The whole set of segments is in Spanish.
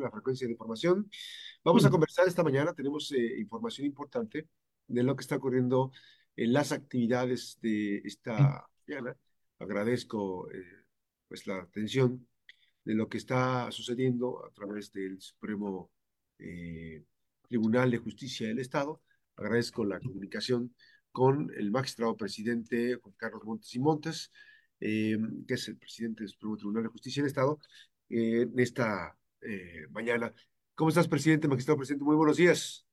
en la frecuencia de información. Vamos a conversar esta mañana, tenemos eh, información importante de lo que está ocurriendo en las actividades de esta mañana. Agradezco eh, pues la atención de lo que está sucediendo a través del Supremo eh, Tribunal de Justicia del Estado. Agradezco la comunicación con el magistrado presidente Juan Carlos Montes y Montes, eh, que es el presidente del Supremo Tribunal de Justicia del Estado, eh, en esta eh, mañana. ¿Cómo estás, presidente, magistrado presidente? Muy buenos días.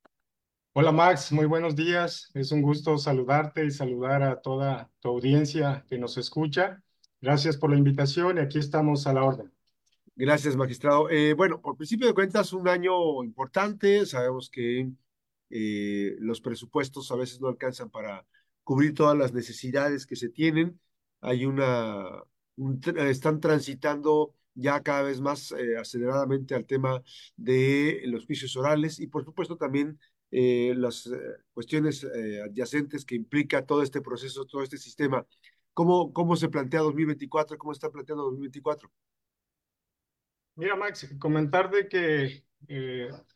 Hola Max, muy buenos días. Es un gusto saludarte y saludar a toda tu audiencia que nos escucha. Gracias por la invitación y aquí estamos a la orden. Gracias, magistrado. bueno, por principio de cuentas, un año importante. Sabemos que los presupuestos a veces no alcanzan para cubrir todas las necesidades que se tienen hay una, están transitando ya cada vez más eh, aceleradamente al tema de los juicios orales y por supuesto también eh, las eh, cuestiones adyacentes que implica todo este proceso, todo este sistema. ¿Cómo, cómo se plantea 2024? ¿Cómo está planteando 2024? Mira, Max, comentar de que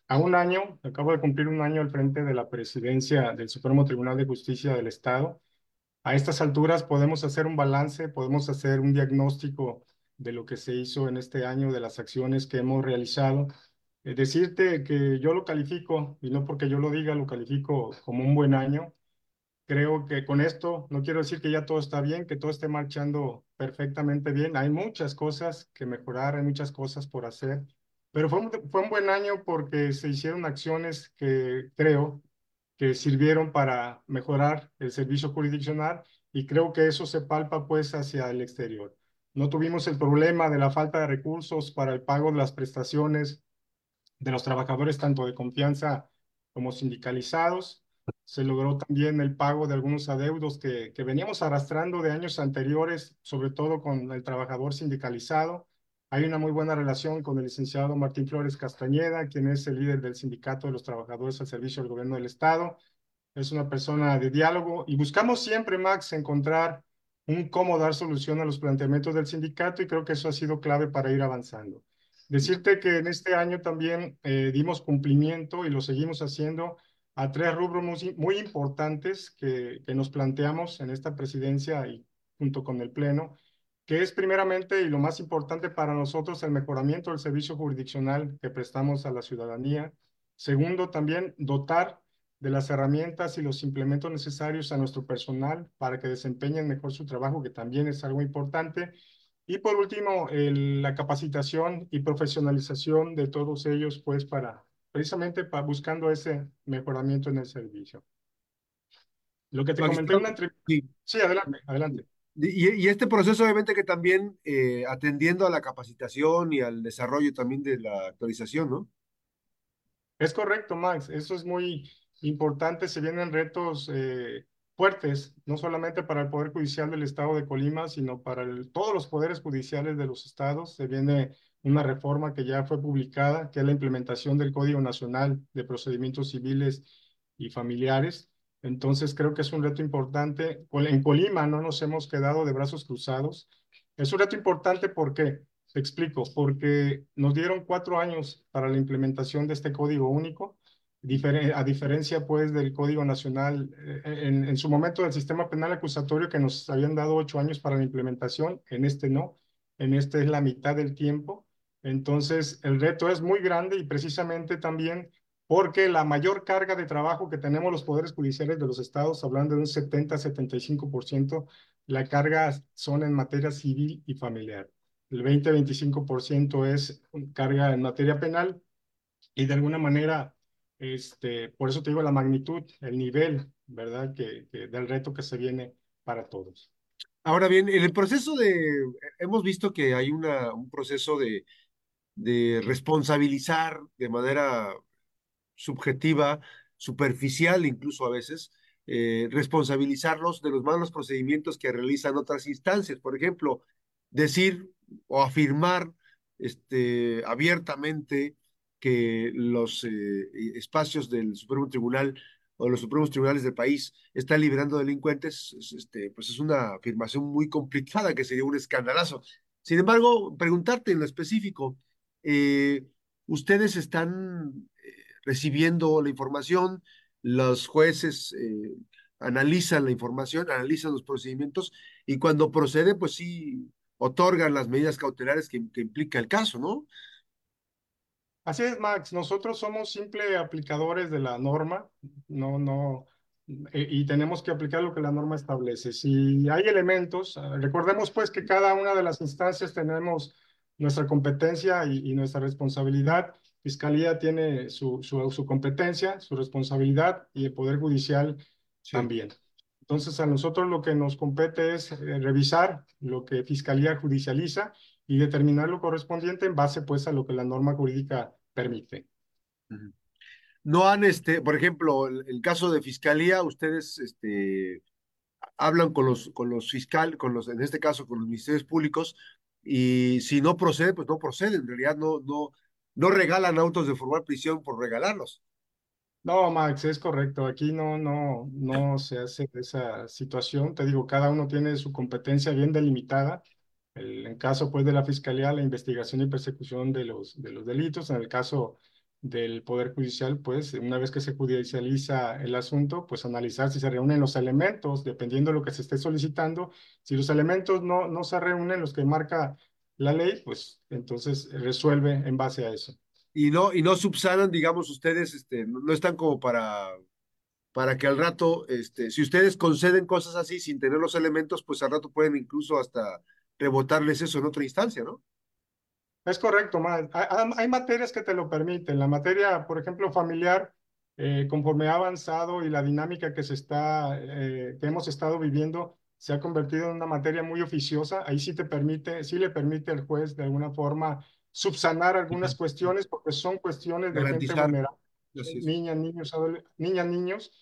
a un año, acabo de cumplir un año al frente de la presidencia del Supremo Tribunal de Justicia del Estado, a estas alturas podemos hacer un balance, podemos hacer un diagnóstico de lo que se hizo en este año, de las acciones que hemos realizado. Decirte que yo lo califico, y no porque yo lo diga, lo califico como un buen año. Creo que con esto no quiero decir que ya todo está bien, que todo esté marchando perfectamente bien. Hay muchas cosas que mejorar, hay muchas cosas por hacer, pero fue fue un buen año porque se hicieron acciones que creo que sirvieron para mejorar el servicio jurisdiccional y creo que eso se palpa pues hacia el exterior. No tuvimos el problema de la falta de recursos para el pago de las prestaciones de los trabajadores tanto de confianza como sindicalizados. Se logró también el pago de algunos adeudos que, veníamos arrastrando de años anteriores, sobre todo con el trabajador sindicalizado. Hay una muy buena relación con el licenciado Martín Flores Castañeda, quien es el líder del Sindicato de los Trabajadores al Servicio del Gobierno del Estado. Es una persona de diálogo y buscamos siempre, Max, encontrar un cómo dar solución a los planteamientos del sindicato y creo que eso ha sido clave para ir avanzando. Decirte que en este año también eh, dimos cumplimiento y lo seguimos haciendo a tres rubros muy, muy importantes que, que nos planteamos en esta presidencia y junto con el Pleno que es primeramente y lo más importante para nosotros el mejoramiento del servicio jurisdiccional que prestamos a la ciudadanía. Segundo, también dotar de las herramientas y los implementos necesarios a nuestro personal para que desempeñen mejor su trabajo, que también es algo importante. Y por último, la capacitación y profesionalización de todos ellos, pues para precisamente para, buscando ese mejoramiento en el servicio. Lo que te comenté en una entrevista. Sí, adelante, adelante. Y, este proceso obviamente que también eh, atendiendo a la capacitación y al desarrollo también de la actualización, ¿no? Es correcto, Max. Eso es muy importante. Se vienen retos eh, fuertes, no solamente para el Poder Judicial del Estado de Colima, sino para todos los poderes judiciales de los estados. Se viene una reforma que ya fue publicada, que es la implementación del Código Nacional de Procedimientos Civiles y Familiares entonces creo que es un reto importante. En Colima no nos hemos quedado de brazos cruzados. Es un reto importante porque, te explico, porque nos dieron cuatro años para la implementación de este código único, a diferencia pues del Código Nacional, eh, en, en, su momento del sistema penal acusatorio que nos habían dado ocho años para la implementación, en este no, en este es la mitad del tiempo. Entonces el reto es muy grande y precisamente también porque la mayor carga de trabajo que tenemos los poderes judiciales de los estados, hablando de un 70-75%, la carga son en materia civil y familiar. El 20-25% es carga en materia penal y de alguna manera, este, por eso te digo la magnitud, el nivel, ¿verdad?, que, del reto que se viene para todos. Ahora bien, en el proceso de, hemos visto que hay una, un proceso de, responsabilizar de manera subjetiva, superficial incluso a veces, eh, responsabilizarlos de los malos procedimientos que realizan otras instancias. Por ejemplo, decir o afirmar este, abiertamente que los eh, espacios del Supremo Tribunal o los Supremos Tribunales del país están liberando delincuentes, este, pues es una afirmación muy complicada que sería un escandalazo. Sin embargo, preguntarte en lo específico, eh, ustedes están eh, recibiendo la información, los jueces analizan la información, analizan los procedimientos y cuando procede, pues sí, otorgan las medidas cautelares que implica el caso, ¿no? Así es, Max. Nosotros somos simple aplicadores de la norma, no, no, eh, y tenemos que aplicar lo que la norma establece. Si hay elementos, ah, recordemos pues que cada una de las instancias tenemos nuestra competencia y, y nuestra responsabilidad. Fiscalía tiene su, su, su, competencia, su responsabilidad y el Poder Judicial Sí. también. Entonces, a nosotros lo que nos compete es eh, revisar lo que Fiscalía judicializa y determinar lo correspondiente en base pues a lo que la norma jurídica permite. No han, este, por ejemplo, el, el caso de fiscalía, ustedes, este, hablan con los, con los fiscal, con los, en este caso, con los ministerios públicos, y si no procede, pues no procede. En realidad no, no, no regalan autos de formal prisión por regalarlos. No, Max, es correcto. Aquí no, no, no se hace esa situación. Te digo, cada uno tiene su competencia bien delimitada. El, en caso pues de la Fiscalía, la investigación y persecución de los, de los delitos. En el caso del Poder Judicial, pues una vez que se judicializa el asunto, pues analizar si se reúnen los elementos, dependiendo de lo que se esté solicitando. Si los elementos no, no se reúnen, los que marca la ley, pues entonces resuelve en base a eso. Y no, y no subsanan, digamos, ustedes, este, no, están como para, para que al rato, este, si ustedes conceden cosas así sin tener los elementos, pues al rato pueden incluso hasta rebotarles eso en otra instancia, ¿no? Es correcto. Hay, hay materias que te lo permiten. La materia, por ejemplo, familiar, eh, conforme ha avanzado y la dinámica que se está, eh, que hemos estado viviendo, se ha convertido en una materia muy oficiosa. Ahí sí te permite, sí le permite al juez de alguna forma subsanar algunas cuestiones porque son cuestiones de Garantizar. gente vulnerable, niñas, niños, niñas, niños.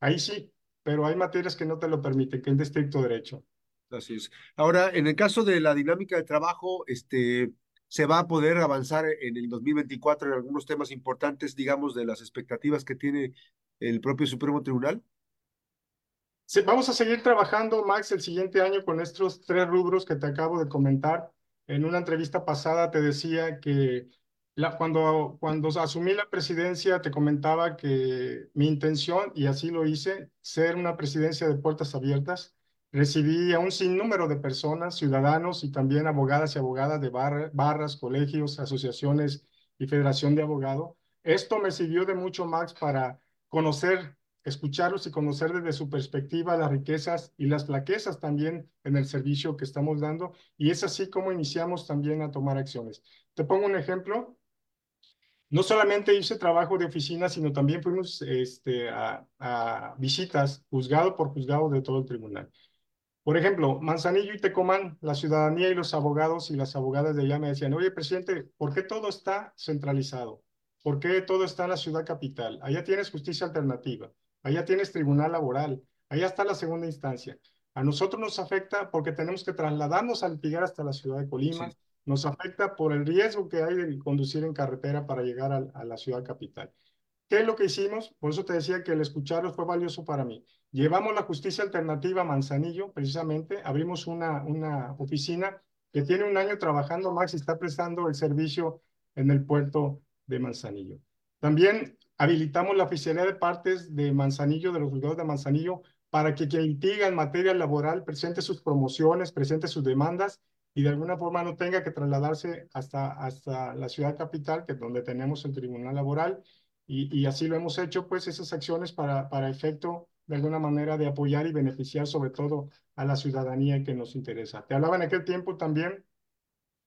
Ahí sí, pero hay materias que no te lo permiten, que es de estricto derecho. Así es. Ahora, en el caso de la dinámica de trabajo, este, se va a poder avanzar en el 2024 en algunos temas importantes, digamos, de las expectativas que tiene el propio Supremo Tribunal. Vamos a seguir trabajando, Max, el siguiente año con estos tres rubros que te acabo de comentar. En una entrevista pasada te decía que cuando, cuando asumí la presidencia te comentaba que mi intención, y así lo hice, ser una presidencia de puertas abiertas. Recibí a un sinnúmero de personas, ciudadanos y también abogadas y abogadas de barra- barras, colegios, asociaciones y federación de abogados. Esto me sirvió de mucho, Max, para conocer escucharlos y conocer desde su perspectiva las riquezas y las flaquezas también en el servicio que estamos dando. Y es así como iniciamos también a tomar acciones. Te pongo un ejemplo. No solamente hice trabajo de oficina, sino también fuimos este, a, a visitas juzgado por juzgado de todo el tribunal. Por ejemplo, Manzanillo y Tecomán, la ciudadanía y los abogados y las abogadas de allá me decían, oye, presidente, ¿por qué todo está centralizado? ¿Por qué todo está en la ciudad capital? Allá tienes justicia alternativa, allá tienes tribunal laboral, allá está la segunda instancia. A nosotros nos afecta porque tenemos que trasladarnos a litigar hasta la ciudad de Colima, Sí. nos afecta por el riesgo que hay de conducir en carretera para llegar a, a la ciudad capital. ¿Qué es lo que hicimos? Por eso te decía que el escucharlos fue valioso para mí. Llevamos la justicia alternativa a Manzanillo, precisamente, abrimos una, una oficina que tiene un año trabajando, Max, y está prestando el servicio en el puerto de Manzanillo. También habilitamos la oficialidad de partes de Manzanillo, de los juzgados de Manzanillo, para que quien litiga en materia laboral presente sus promociones, presente sus demandas y de alguna forma no tenga que trasladarse hasta, hasta la ciudad capital, que es donde tenemos el tribunal laboral, y, y así lo hemos hecho, pues esas acciones para, para efecto de alguna manera de apoyar y beneficiar sobre todo a la ciudadanía que nos interesa. Te hablaba en aquel tiempo también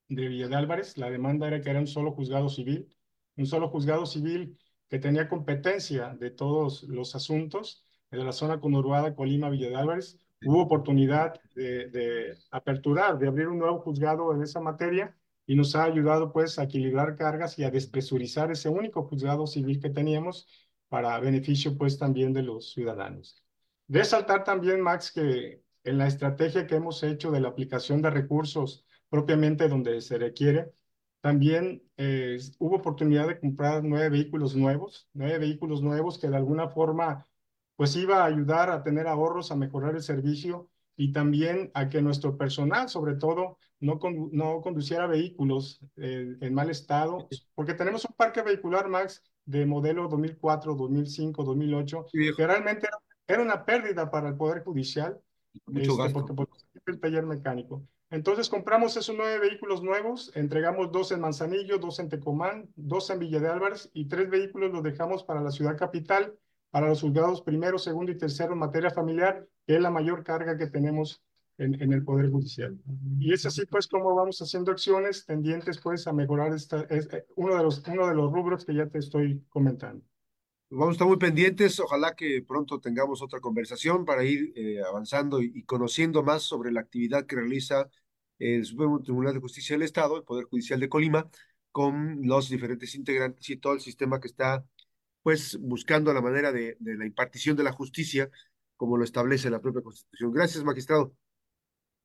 de Villa de Álvarez, la demanda era que era un solo juzgado civil, un solo juzgado civil que tenía competencia de todos los asuntos de la zona conurbada Colima-Villa de Álvarez. Hubo oportunidad de, de aperturar, de abrir un nuevo juzgado en esa materia y nos ha ayudado pues a equilibrar cargas y a despresurizar ese único juzgado civil que teníamos para beneficio pues también de los ciudadanos. Resaltar también, Max, que en la estrategia que hemos hecho de la aplicación de recursos propiamente donde se requiere, también eh, hubo oportunidad de comprar nueve vehículos nuevos, nueve vehículos nuevos que de alguna forma pues iba a ayudar a tener ahorros, a mejorar el servicio y también a que nuestro personal, sobre todo, no, no conduciera vehículos eh, en mal estado, porque tenemos un parque vehicular, Max, de modelo 2004, 2005, 2008, que realmente era una pérdida para el Poder Judicial, Mucho este, gasto. porque, porque el taller mecánico. Entonces compramos esos nueve vehículos nuevos, entregamos dos en Manzanillo, dos en Tecomán, dos en Villa de Álvarez y tres vehículos los dejamos para la ciudad capital, para los juzgados primero, segundo y tercero en materia familiar, que es la mayor carga que tenemos en, en el Poder Judicial. Y es así pues como vamos haciendo acciones tendientes pues a mejorar esta, es, eh, uno, de los, uno de los rubros que ya te estoy comentando. Vamos a estar muy pendientes. Ojalá que pronto tengamos otra conversación para ir eh, avanzando y, y, conociendo más sobre la actividad que realiza el Supremo Tribunal de Justicia del Estado, el Poder Judicial de Colima, con los diferentes integrantes y todo el sistema que está, pues, buscando la manera de, de la impartición de la justicia, como lo establece la propia Constitución. Gracias, magistrado.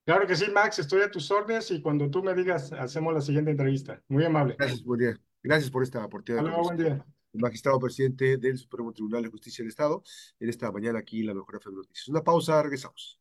Claro que sí, Max, estoy a tus órdenes y cuando tú me digas, hacemos la siguiente entrevista. Muy amable. Gracias, buen día. Gracias por esta oportunidad. Hasta luego, buen día el magistrado presidente del Supremo Tribunal de Justicia del Estado, en esta mañana aquí en la Mejor FM Noticias. Una pausa, regresamos.